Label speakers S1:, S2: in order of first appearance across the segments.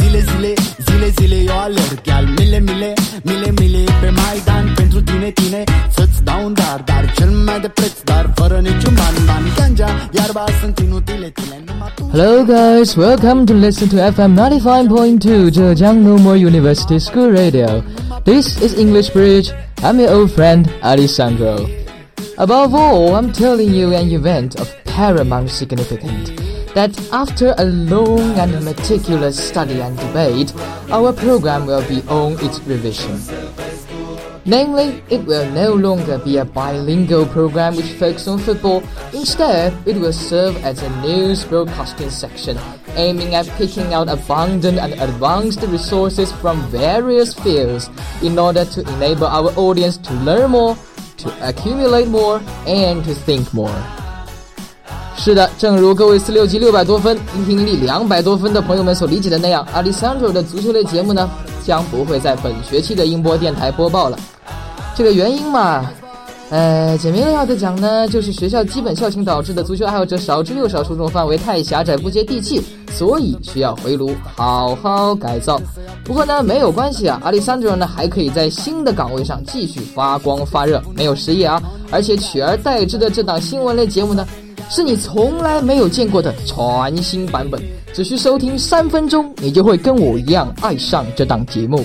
S1: Zile, zile, zile, zile eu alerg Al mile, mile, mile, mile pe Maidan Pentru tine, tine, să-ți dau un dar Dar cel mai de preț, dar fără niciun ban Ban, ganja, iarba sunt inutile tine Numai tu
S2: Hello, guys. Welcome to listen to FM 95.2 Zhejiang Normal University School Radio. This is English Bridge. I'm your old friend Alessandro. Above all, I'm telling you an event of paramount significance. That after a long and meticulous study and debate, our program will be on its revision. Namely, it will no longer be a bilingual program which focuses on football. Instead, it will serve as a news broadcasting section aiming at picking out abundant and advanced resources from various fields in order to enable our audience to learn more, to accumulate more, and to think more. 是的，正如各位四六级六百多分、听力两百多分的朋友们所理解的那样，Alessandro 的足球类节目呢，将不会在本学期的音波电台播报了。这个原因嘛，呃，简明扼要的讲呢，就是学校基本校情导致的足球爱好者少之又少，受众范围太狭窄，不接地气，所以需要回炉，好好改造。不过呢，没有关系啊，阿里桑德呢还可以在新的岗位上继续发光发热，没有失业啊，而且取而代之的这档新闻类节目呢，是你从来没有见过的全新版本，只需收听三分钟，你就会跟我一样爱上这档节目。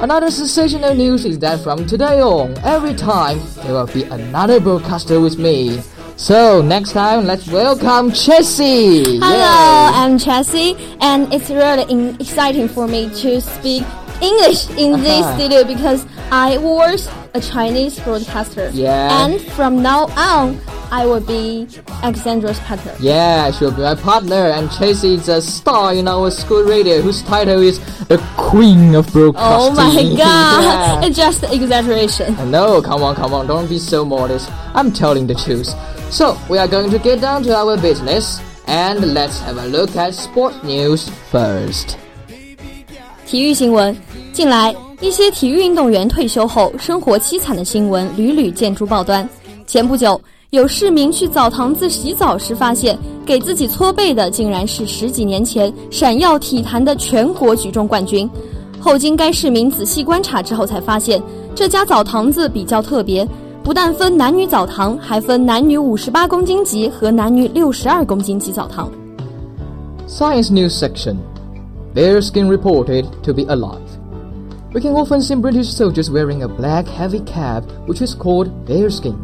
S2: Another sensational news is that from today on, every time there will be another broadcaster with me. So next time, let's welcome Chessie.
S3: Hello, I'm Chessie, and it's really exciting for me to speak English in this
S2: Uh-huh.
S3: studio because I was a Chinese broadcaster.
S2: Yeah.
S3: And from now on, I will be Alexandra's partner.
S2: Yeah, she'll be my partner, and Chessie is a star in our school radio whose title is the Queen of Broadcasting.
S3: Oh my god,
S2: Yeah.
S3: it's just exaggeration.
S2: No, come on, come on, don't be so modest. I'm telling the truth. So, we are going to get down to our business, and let's have a look at sport news first.
S3: 体育新闻：近来，一些体育运动员退休后生活凄惨的新闻屡屡见诸报端。前不久，有市民去澡堂子洗澡时，发现给自己搓背的竟然是十几年前闪耀体坛的全国举重冠军。后经该市民仔细观察之后，才发现这家澡堂子比较特别，不但分男女澡堂，还分男女五十八公斤级和男女六十二公斤级澡堂。
S2: Science news section. Bearskin reported to be alive. We can often see British soldiers wearing a black heavy cap, which is called bearskin.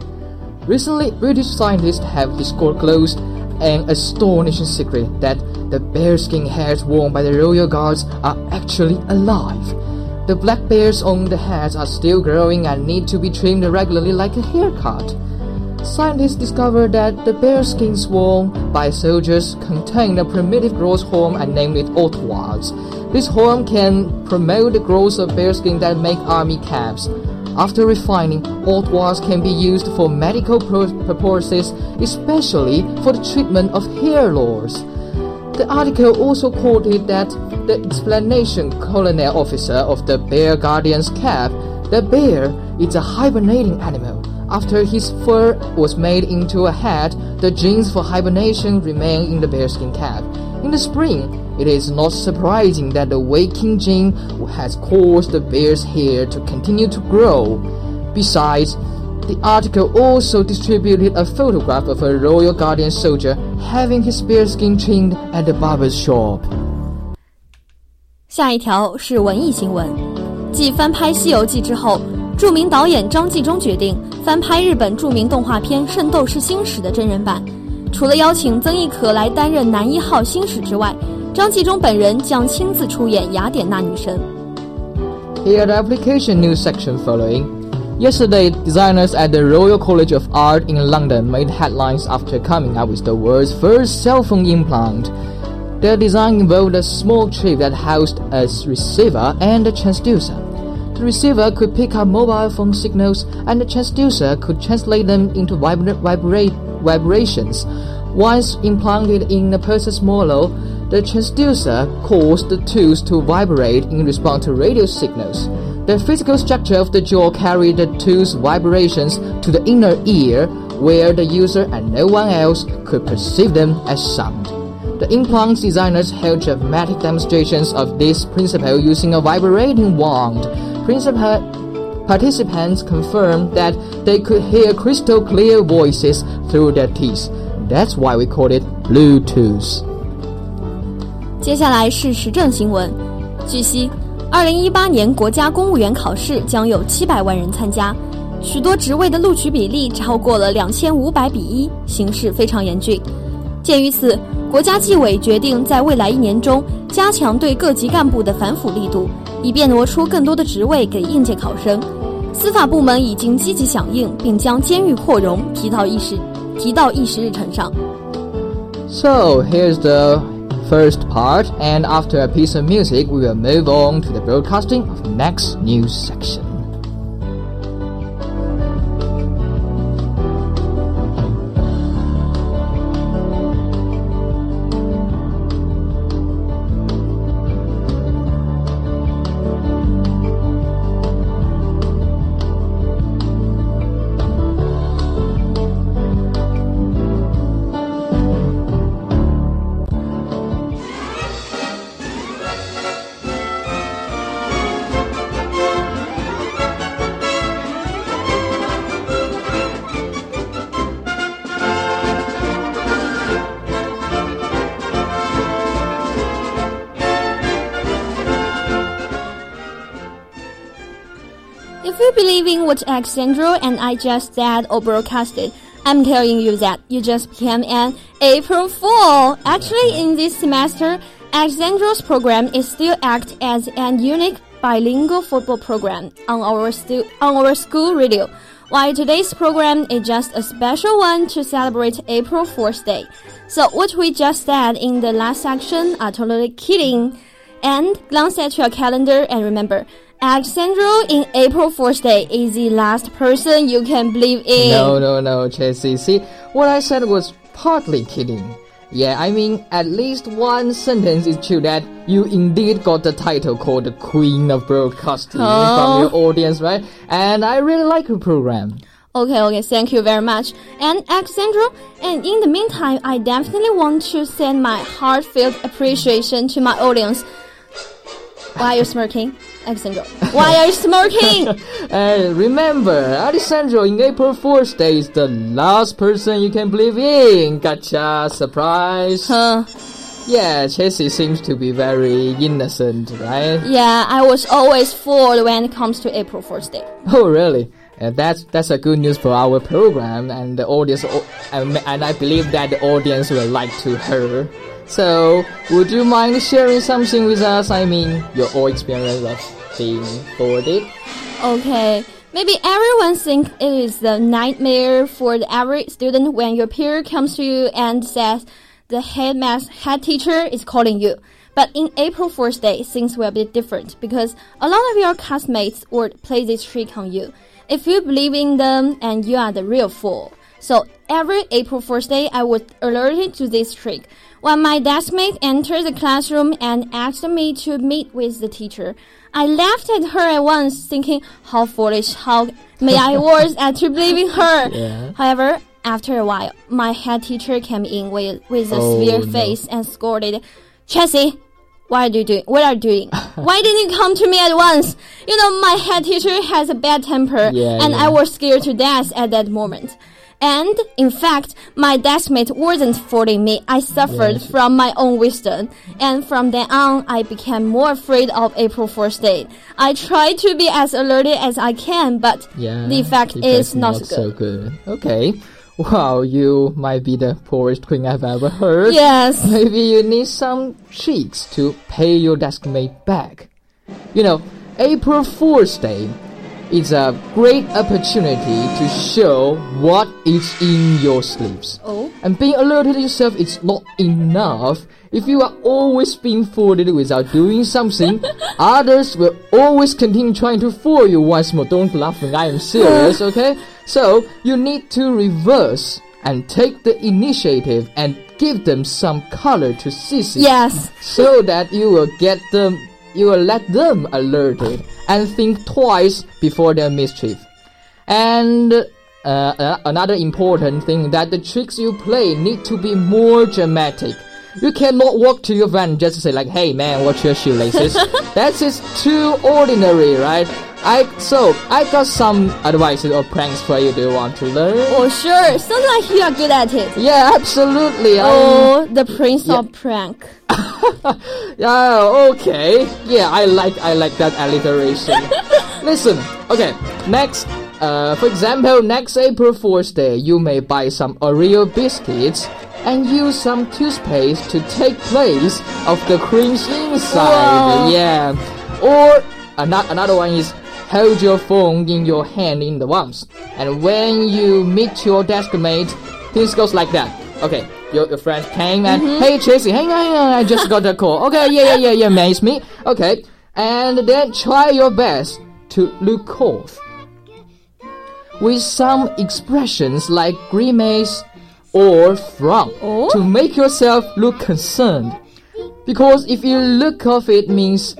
S2: Recently, British scientists have disclosed an astonishing secret that the bearskin hairs worn by the royal guards are actually alive. The black bears on the hats are still growing and need to be trimmed regularly like a haircut. Scientists discovered that the bearskins worn by soldiers contain a primitive growth hormone and named it autowards. This hormone can promote the growth of bearskin that make army caps. After refining, autowards can be used for medical purposes, especially for the treatment of hair loss. The article also quoted that the explanation colonel officer of the Bear Guardian's cap, the bear is a hibernating animal. After his fur was made into a hat, the genes for hibernation remain in the bearskin cap. In the spring, it is not surprising that the waking gene has caused the bear's hair to continue to grow. Besides, the article also distributed a photograph of a Royal Guardian soldier having his bearskin trimmed at the barber's shop.
S3: 下一条是文艺新闻，继翻拍《西游记》之后， 着名导演张纪中决定翻拍日本着名动画片《圣斗士星矢》的真人版。除了邀请曾轶可来担任男一号星矢之外，张纪中本人将亲自出演雅典娜女神。
S2: Here the application news section following. Yesterday, designers at the Royal College of Art in London made headlines after coming up with the world's first cell phone implant. Their design involved a small chip that housed a receiver and a transducer. The receiver could pick up mobile phone signals, and the transducer could translate them into vibra- vibra- vibrations. Once implanted in the person's model, the transducer caused the tools to vibrate in response to radio signals. The physical structure of the jaw carried the two's vibrations to the inner ear, where the user and no one else could perceive them as sound. The implant designers held dramatic demonstrations of this principle using a vibrating wand. Principal participants confirmed that they could hear crystal clear voices through their teeth. That's why we call it Bluetooth.
S3: 接下来是时政新闻。据悉，二零一八年国家公务员考试将有七百万人参加，许多职位的录取比例超过了两千五百比一，形势非常严峻。鉴于此，国家纪委决定在未来一年中加强对各级干部的反腐力度，以便挪出更多的职位给应届考生。司法部门已经积极响应，并将监狱扩容提到议事提到议事日程上。
S2: So here's the first part, and after a piece of music, we will move on to the broadcasting of next news section.
S3: What Alexandro and I just said or broadcasted, I'm telling you that you just became an April Fool. Actually, in this semester, Alexandro's program is still act as an unique bilingual football program on our stu- on our school radio. While today's program is just a special one to celebrate April Fool's Day. So what we just said in the last section are totally kidding. And glance at your calendar and remember, Alexandro in April Fool's Day is the last person you can believe in.
S2: No, no, no, Chelsea. See, what I said was partly kidding. Yeah, I mean, at least one sentence is true that you indeed got the title called the Queen of Broadcasting
S3: Oh.
S2: from your audience, right? And I really like your program.
S3: Okay, okay, thank you very much. And Alexandro, and in the meantime, I definitely want to send my heartfelt appreciation to my audience. Why are you smirking, Alexandro? Why are you smirking?
S2: And remember, Alessandro in April Fool's Day is the last person you can believe in. Gotcha, surprise.
S3: Huh.
S2: Yeah, Chelsea seems to be very innocent, right?
S3: Yeah, I was always fooled when it comes to April Fool's Day.
S2: Oh, really? And that's that's a good news for our program and the audience, and and I believe that the audience will like to hear. So, would you mind sharing something with us? I mean, your own experience of being boarded.
S3: Okay, maybe everyone thinks it is a nightmare for the average student when your peer comes to you and says the headmaster head teacher is calling you. But in April Fool's Day, things will be different because a lot of your classmates would play this trick on you. If you believe in them and you are the real fool. So every April Fool's Day, I was alert you to this trick. When my deskmate entered the classroom and asked me to meet with the teacher, I laughed at her at once, thinking how foolish, how may I was at believing her.
S2: Yeah.
S3: However, after a while, my head teacher came in with, with a
S2: Oh,
S3: severe
S2: no.
S3: face and scolded, what are you doing? What are you doing? Why didn't you come to me at once? You know, my head teacher has a bad temper,
S2: Yeah,
S3: and
S2: yeah.
S3: I was scared to death at that moment. And in fact, my deskmate wasn't fooling me. I suffered
S2: Yes.
S3: from my own wisdom. And from then on, I became more afraid of April Fool's Day. I try to be as alerted as I can, but
S2: Yeah,
S3: the effect is
S2: effect's
S3: not,
S2: so
S3: good.
S2: good. Okay. Wow, you might be the poorest queen I've ever heard.
S3: Yes.
S2: Maybe you need some tricks to pay your deskmate back. You know, April Fool's Day is a great opportunity to show what is in your sleeves.
S3: Oh.
S2: And being alerted to yourself is not enough. If you are always being fooled without doing something, others will always continue trying to fool you once more. Don't laugh when I am serious, okay? So, you need to reverse and take the initiative and give them some color to see.
S3: Yes.
S2: so that you will get the you will let them alerted and think twice before their mischief. And uh, uh, another important thing that the tricks you play need to be more dramatic. You cannot walk to your friend just to say like, "Hey man, watch your shoelaces." That's just too ordinary, right? I so I got some advices or pranks for you. Do you want to learn?
S3: Oh, sure. Sounds like you are good at it.
S2: Yeah, absolutely. I'm-
S3: Oh, the prince of prank.
S2: Yeah, okay. Yeah, I like I like that alliteration. Listen, okay. Next, uh, for example, next April Fool's Day, you may buy some Oreo biscuits and use some toothpaste to take place of the creams inside.
S3: Wow.
S2: Yeah. Or another another one is hold your phone in your hand in the once, and when you meet your desk mate, things goes like that. Okay, your, your friend came and mm-hmm. hey Tracy, hang on, hang on, I just got a call. Okay, yeah, yeah, yeah, yeah, man, it's me. Okay, and then try your best to look off with some expressions like grimace or frown
S3: Oh.
S2: to make yourself look concerned. Because if you look off, it means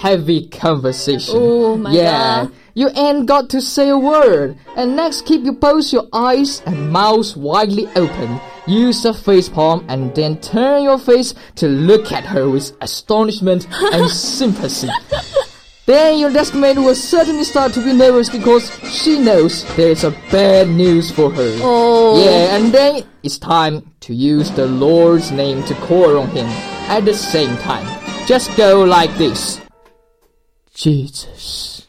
S2: heavy conversation.
S3: Oh my
S2: yeah.
S3: God.
S2: You ain't got to say a word. And next, keep you both your eyes and mouth widely open. Use a face palm and then turn your face to look at her with astonishment and sympathy. Then your desk mate will certainly start to be nervous because she knows there is a bad news for her.
S3: Oh.
S2: Yeah, and then it's time to use the Lord's name to call on him at the same time. Just go like this. Jesus.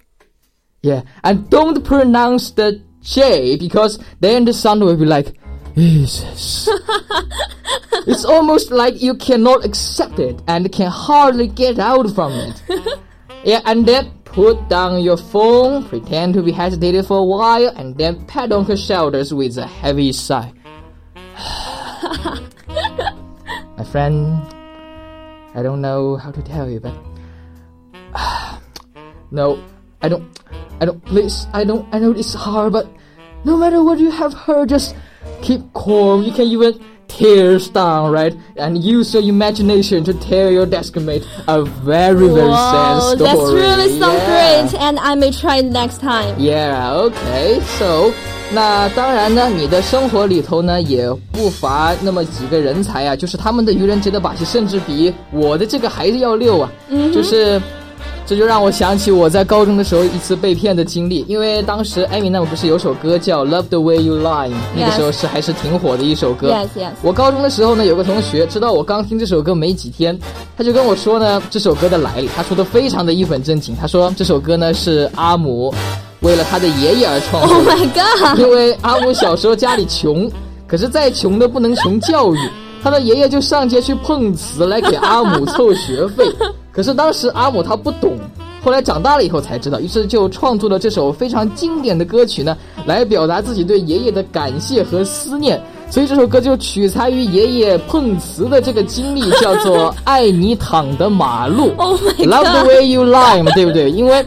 S2: Yeah, and don't pronounce the J because then the sound will be like Jesus. it's almost like you cannot accept it and can hardly get out from it. Yeah, and then put down your phone, pretend to be hesitated for a while, and then pat on her shoulders with a heavy sigh. My friend, I don't know how to tell you, but no, I don't, I don't. Please, I don't. I know it's hard, but no matter what you have heard, just keep calm. You can even tears down, right? And use your imagination to tell your desk mate a very, very
S3: Wow,
S2: sad story.
S3: that's really sounds
S2: Yeah.
S3: great, and I may try it next time.
S2: Yeah, okay. So，那当然呢，你的生活里头呢也不乏那么几个人才啊，就是他们的愚人节的把戏，甚至比我的这个还是要溜啊。
S3: 嗯
S2: 就是， 这就让我想起我在高中的时候一次被骗的经历。因为当时艾米纳姆不是有首歌叫《Love the Way You Lie》，那个时候是还是挺火的一首歌。
S3: Yes, yes.
S2: 我高中的时候呢，有个同学知道我刚听这首歌没几天，他就跟我说呢这首歌的来历。他说的非常的一本正经，他说这首歌呢是阿姆为了他的爷爷而创作
S3: Oh
S2: 的。
S3: my god!
S2: 因为阿姆小时候家里穷，可是再穷的不能穷教育，他的爷爷就上街去碰瓷来给阿姆凑学费。可是当时阿姆他不懂，后来长大了以后才知道，于是就创作了这首非常经典的歌曲呢，来表达自己对爷爷的感谢和思念。所以这首歌就取材于爷爷碰瓷的这个经历，叫做《爱你躺的马路》
S3: Oh
S2: Love the way you lie 嘛，对不对？因为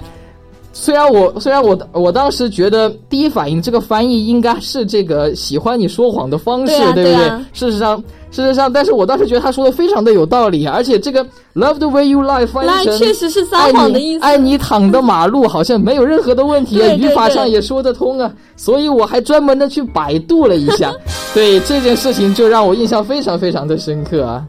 S2: 虽然我虽然我我当时觉得第一反应这个翻译应该是这个喜欢你说谎的方式，
S3: 对啊
S2: 不对？
S3: 对啊
S2: 事实上，事实上，但是我当时觉得他说的非常的有道理，而且这个 love the way you lie 翻译成
S3: 确实是撒谎的意思。
S2: 爱你躺的马路好像没有任何的问题啊，语法上也说得通啊，所以我还专门的去百度了一下，对这件事情就让我印象非常非常的深刻啊。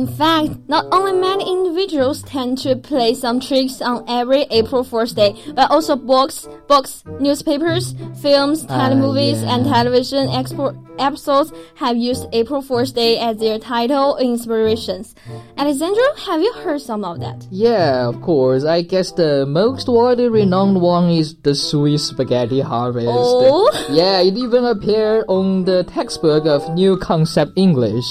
S3: In fact, not only many individuals tend to play some tricks on every April Fool's Day, but also books, books, newspapers, films, ah, telemovies,
S2: yeah.
S3: and television expo- episodes have used April Fool's Day as their title inspirations. Alexandra, have you heard some of that?
S2: Yeah, of course. I guess the most widely renowned one is the Swiss spaghetti harvest.
S3: Oh.
S2: Yeah, it even appeared on the textbook of New Concept English.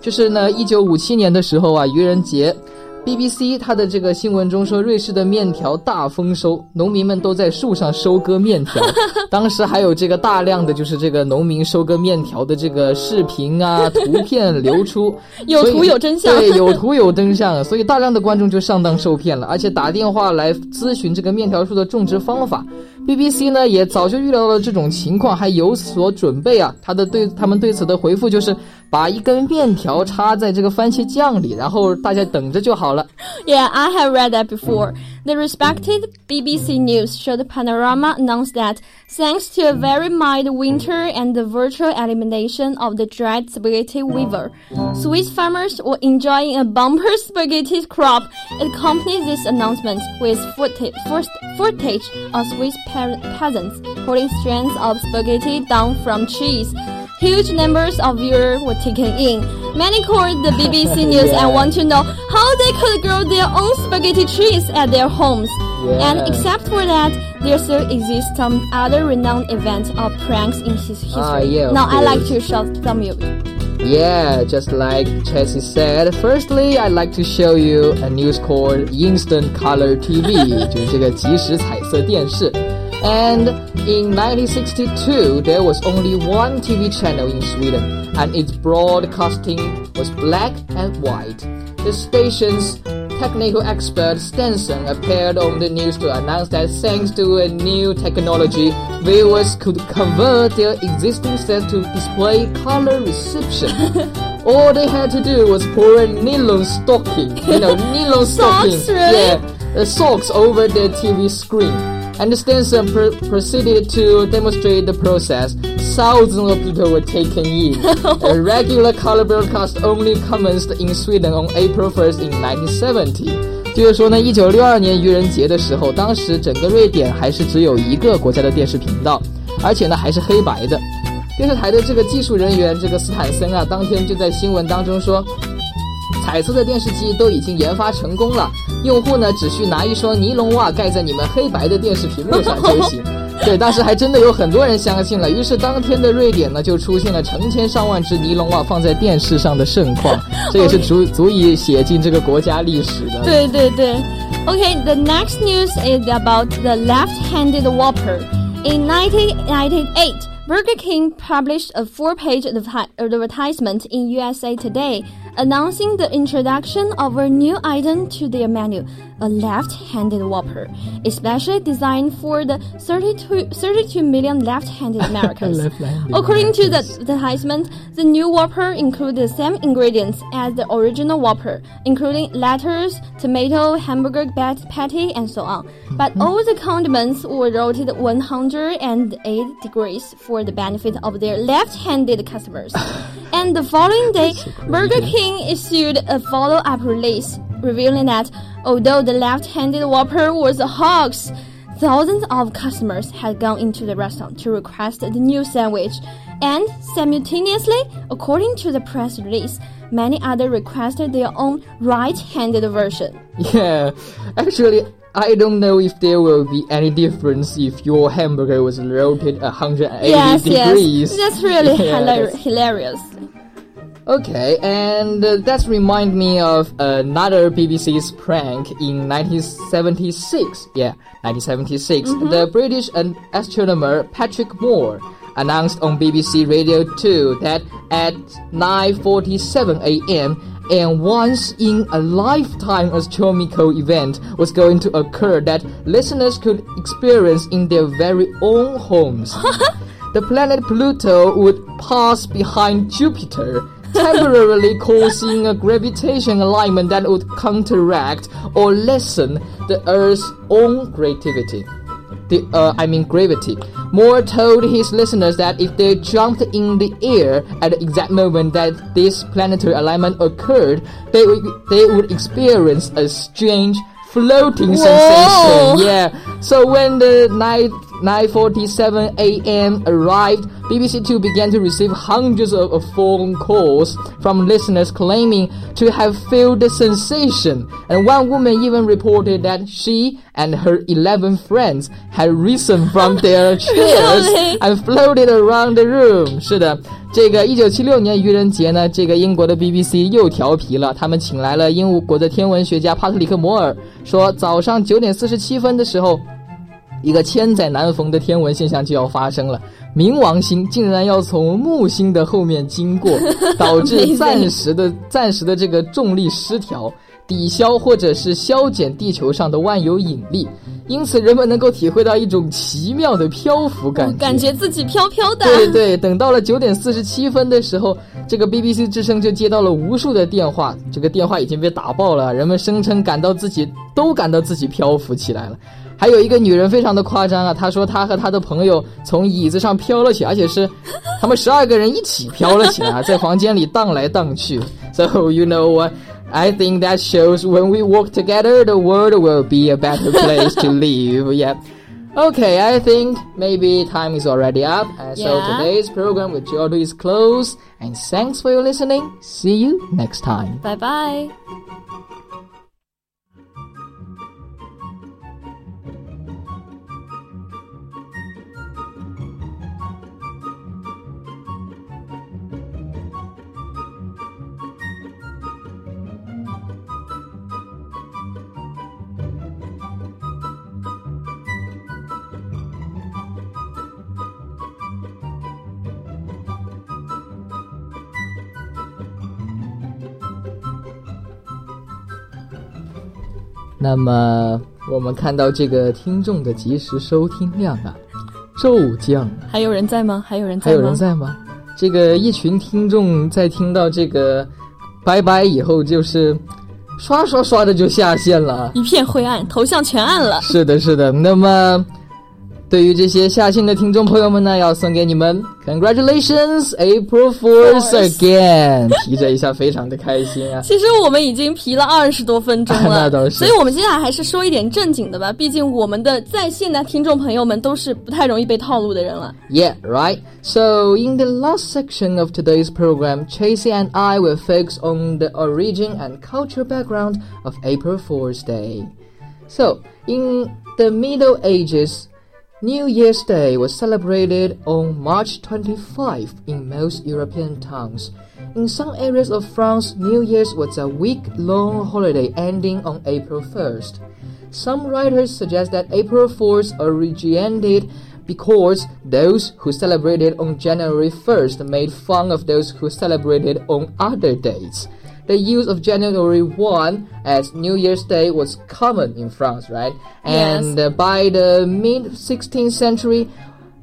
S2: 就是呢，一九五七年的时候啊，愚人节。BBC 它的这个新闻中说，瑞士的面条大丰收，农民们都在树上收割面条。当时还有这个大量的就是这个农民收割面条的这个视频啊、图片流出，
S3: 有图有真相
S2: 对，有图有真相，所以大量的观众就上当受骗了，而且打电话来咨询这个面条树的种植方法。BBC 呢也早就预料到了这种情况，还有所准备啊。他的对他们对此的回复就是把一根面条插在这个番茄酱里，然后大家等着就好了。
S3: Yeah, I have read that before. The respected BBC News showed Panorama announced that thanks to a very mild winter and the virtual elimination of the dried spaghetti weevil, Swiss farmers were enjoying a bumper spaghetti crop. It accompanied this announcement with footage, footage of Swiss peasants pulling strands of spaghetti down from trees. Huge numbers of viewers were taken in. Many called the BBC News
S2: Yeah.
S3: and want to know how they could grow their own spaghetti trees at their homes.
S2: Yeah.
S3: And except for that, there still exists some other renowned events or pranks in his history.
S2: Ah, yeah, of
S3: now I like
S2: course.
S3: to show some you.
S2: Yeah, just like Chelsea said. Firstly, I'd like to show you a news called Instant Color TV，就是这个即时彩色电视。 And in 1962, there was only one TV channel in Sweden, and its broadcasting was black and white. The station's technical expert Stensson appeared on the news to announce that thanks to a new technology, viewers could convert their existing set to display color reception. All they had to do was pour a nylon stocking, you know, nylon stocking,
S3: Socks, really?
S2: yeah, uh, socks over the TV screen. Pr- proceeded to demonstrate the process. Thousands of people were taken in. a regular color broadcast only commenced in Sweden on April 1st in 1970. 就是说呢，一九六二年愚人节的时候，当时整个瑞典还是只有一个国家的电视频道，而且呢还是黑白的。电视台的这个技术人员这个斯坦森啊，当天就在新闻当中说，彩色的电视机都已经研发成功了，用户呢只需拿一双尼龙袜盖在你们黑白的电视屏幕上就行。对，当时还真的有很多人相信了，于是当天的瑞典呢就出现了成千上万只尼龙袜放在电视上的盛况，这也是足足以写进这个国家历史的。
S3: 对对对. OK，the next news is about the left-handed Whopper. In 1998, Burger King published a four-page advertisement in USA Today announcing the introduction of a new item to their menu, a left-handed Whopper, especially designed for the 32, 32 million left-handed Americans.
S2: Left-handed
S3: According to the advertisement, the new Whopper includes the same ingredients as the original Whopper, including lettuce, tomato, hamburger bat- patty, and so on. Mm-hmm. But all the condiments were rotated 108 degrees for the benefit of their left-handed customers. and the following day, Burger King issued a follow-up release revealing that although the left-handed Whopper was a hoax, Thousands of customers had gone into the restaurant to request the new sandwich, and simultaneously, according to the press release, many others requested their own right-handed version.
S2: Yeah, actually, I don't know if there will be any difference if your hamburger was rotated 180
S3: yes,
S2: degrees.
S3: yes, that's really
S2: Yeah,
S3: hilar-
S2: that's-
S3: hilarious.
S2: Okay, and uh, that remind me of another BBC's prank in 1976. Yeah, 1976. The British astronomer Patrick Moore announced on BBC Radio 2 that at 9:47 a.m. and once in a lifetime astronomical event was going to occur that listeners could experience in their very own homes. the planet Pluto would pass behind Jupiter, temporarily causing a gravitation alignment that would counteract or lessen the Earth's own gravity. the uh, I mean gravity. Moore told his listeners that if they jumped in the air at the exact moment that this planetary alignment occurred, they would they would experience a strange floating
S3: Whoa.
S2: sensation. Yeah. So when the night 9:47 a.m. arrived, BBC Two began to receive hundreds of, of phone calls from listeners claiming to have felt the sensation. And one woman even reported that she and her 11 friends had risen from their chairs
S3: Really?
S2: and floated around the room. 是的，这个一九七六年愚人节呢，这个英国的 BBC 又调皮了，他们请来了英国的天文学家帕特里克摩尔，说早上九点四十七分的时候。 一个千载难逢的天文现象就要发生了，冥王星竟然要从木星的后面经过，导致暂时的暂时的这个重力失调，抵消或者是消减地球上的万有引力，因此人们能够体会到一种奇妙的漂浮感觉。
S3: 感觉自己飘飘的。
S2: 对对，等到了九点四十七分的时候，这个 BBC 之声就接到了无数的电话，这个电话已经被打爆了，人们声称感到自己都感到自己漂浮起来了。还有一个女人非常的夸张啊，她说她和她的朋友从椅子上飘了起来，而且是他们十二个人一起飘了起来啊，在房间里荡来荡去。So you know what? I think that shows when we work together, the world will be a better place to live. Yeah. Okay, I think maybe time is already up. And so
S3: Yeah.
S2: today's program with Jordo is closed. And thanks for your listening. See you next time.
S3: 拜拜。
S2: 那么我们看到这个听众的及时收听量啊，骤降。
S3: 还有人在吗？还有人在吗？
S2: 还有人在吗？这个一群听众在听到这个拜拜以后，就是刷刷刷的就下线了啊。
S3: 一片灰暗，头像全暗了。
S2: 是的，是的。那么，对于这些下线的听众朋友们呢，要送给你们 Congratulations April Fools
S3: Fools
S2: again，提着一下，非常的开心啊。
S3: 其实我们已经皮了二十多分钟了，
S2: 那倒是
S3: 所以我们接下来还是说一点正经的吧。毕竟我们的在线的听众朋友们都是不太容易被套路的人了。
S2: Yeah, right. So, in the last section of today's program, Tracy and I will focus on the origin and cultural background of April Fool's Day. So, in the Middle Ages, New Year's Day was celebrated on March 25 in most European towns. In some areas of France, New Year's was a week long holiday ending on April 1st. Some writers suggest that April 4th originated because those who celebrated on January 1st made fun of those who celebrated on other days. The use of January 1 as New Year's Day was common in France, right? And uh, by the mid 16th century,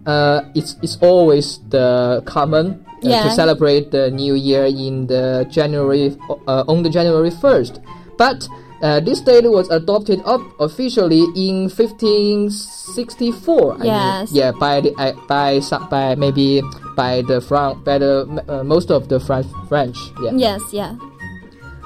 S2: uh, it's, it's always the common uh, to celebrate the New Year in the January uh, on the January 1st. But uh, this date was adopted up officially in 1564. I mean,
S3: Yes.
S2: yeah, by the uh, by some by maybe by the Fran- by the uh, most of the French French. Yeah.
S3: Yes, yeah.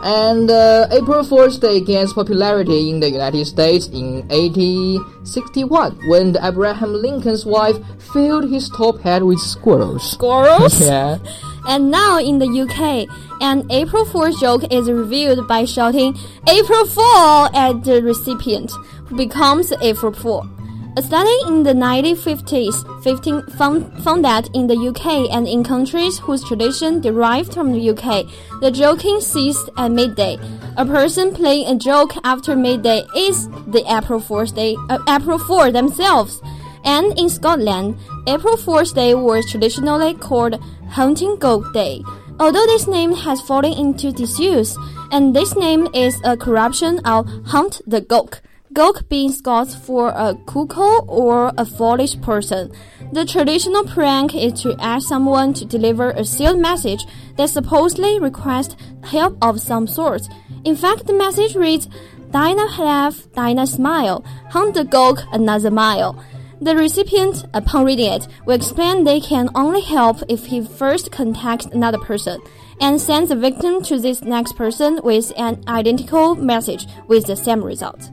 S2: And uh, April Fool's Day gains popularity in the United States in 1861 when Abraham Lincoln's wife filled his top hat with squirrels.
S3: Squirrels.
S2: Yeah.
S3: And now in the UK, an April Fool's joke is revealed by shouting April Fool at the recipient, who becomes April Fool. A study in the 1950s found, found that in the UK and in countries whose tradition derived from the UK, the joking ceased at midday. A person playing a joke after midday is the April Fool's Day, uh, April Fool themselves. And in Scotland, April Fool's Day was traditionally called Huntigowk Day. Although this name has fallen into disuse, and this name is a corruption of Hunt the Gowk, gowk being Scots for a cuckoo or a foolish person. The traditional prank is to ask someone to deliver a sealed message that supposedly requests help of some sort. In fact, the message reads, Dinah laugh, Dinah smile, hunt the gowk another mile. The recipient, upon reading it, will explain they can only help if he first contacts another person and sends the victim to this next person with an identical message with the same result.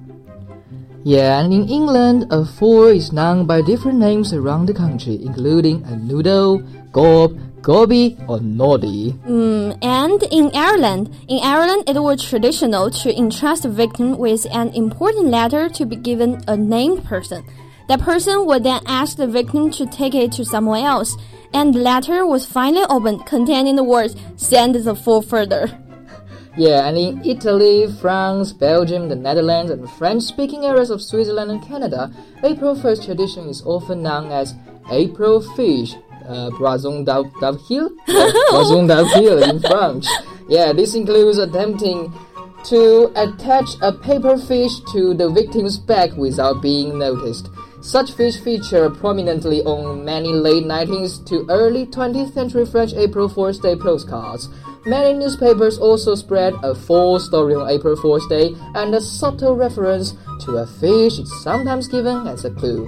S2: Yeah, and in England, a four is known by different names around the country, including a noodle, gob, gobby, or noddy.
S3: Mm, and in Ireland, in Ireland, it was traditional to entrust the victim with an important letter to be given a named person. That person would then ask the victim to take it to someone else, and the letter was finally opened, containing the words "Send the fool further."
S2: Yeah, and in Italy, France, Belgium, the Netherlands, and French-speaking areas of Switzerland and Canada, April 1st tradition is often known as April Fish, uh, Poisson d'avril, Poisson d'avril in French. Yeah, this includes attempting to attach a paper fish to the victim's back without being noticed. Such fish feature prominently on many late 19th to early 20th century French April Fool's Day postcards. Many newspapers also spread a false story on April Fool's Day, and a subtle reference to a fish is sometimes given as a clue.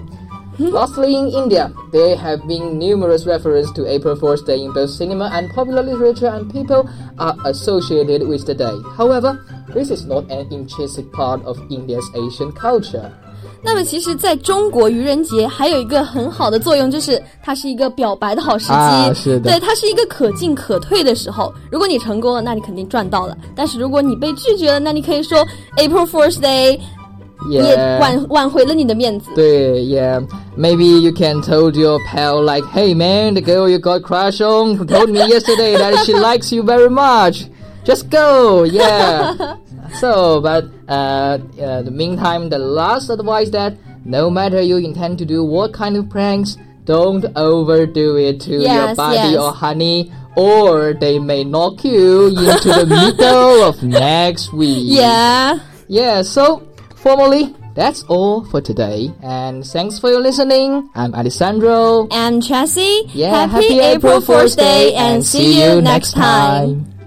S2: Hmm? Lastly, in India, there have been numerous references to April Fool's Day in both cinema and popular literature, and people are associated with the day. However, this is not an intrinsic part of India's Asian culture.
S3: 那么，其实在中国愚人节还有一个很好的作用，就是它是一个表白的好时机。
S2: 啊是的
S3: 对，它是一个可进可退的时候。如果你成功了，那你肯定赚到了；但是如果你被拒绝了，那你可以说 April Fool's Day，也
S2: Yeah.
S3: 挽挽回了你的面子。
S2: 对，yeah. Maybe you can told your pal like, hey man, the girl you got crush on told me yesterday that she likes you very much. Just go, yeah. so, but uh, uh, the meantime, the last advice that no matter you intend to do what kind of pranks, don't overdo it to your
S3: Yes,
S2: buddy
S3: yes.
S2: or honey, or they may knock you into the middle of next week.
S3: Yeah.
S2: Yeah, so formally, that's all for today. And thanks for your listening. I'm Alessandro.
S3: And Chelsea,
S2: Yeah,
S3: happy, April Fool's Day, and see you next time.
S4: Thank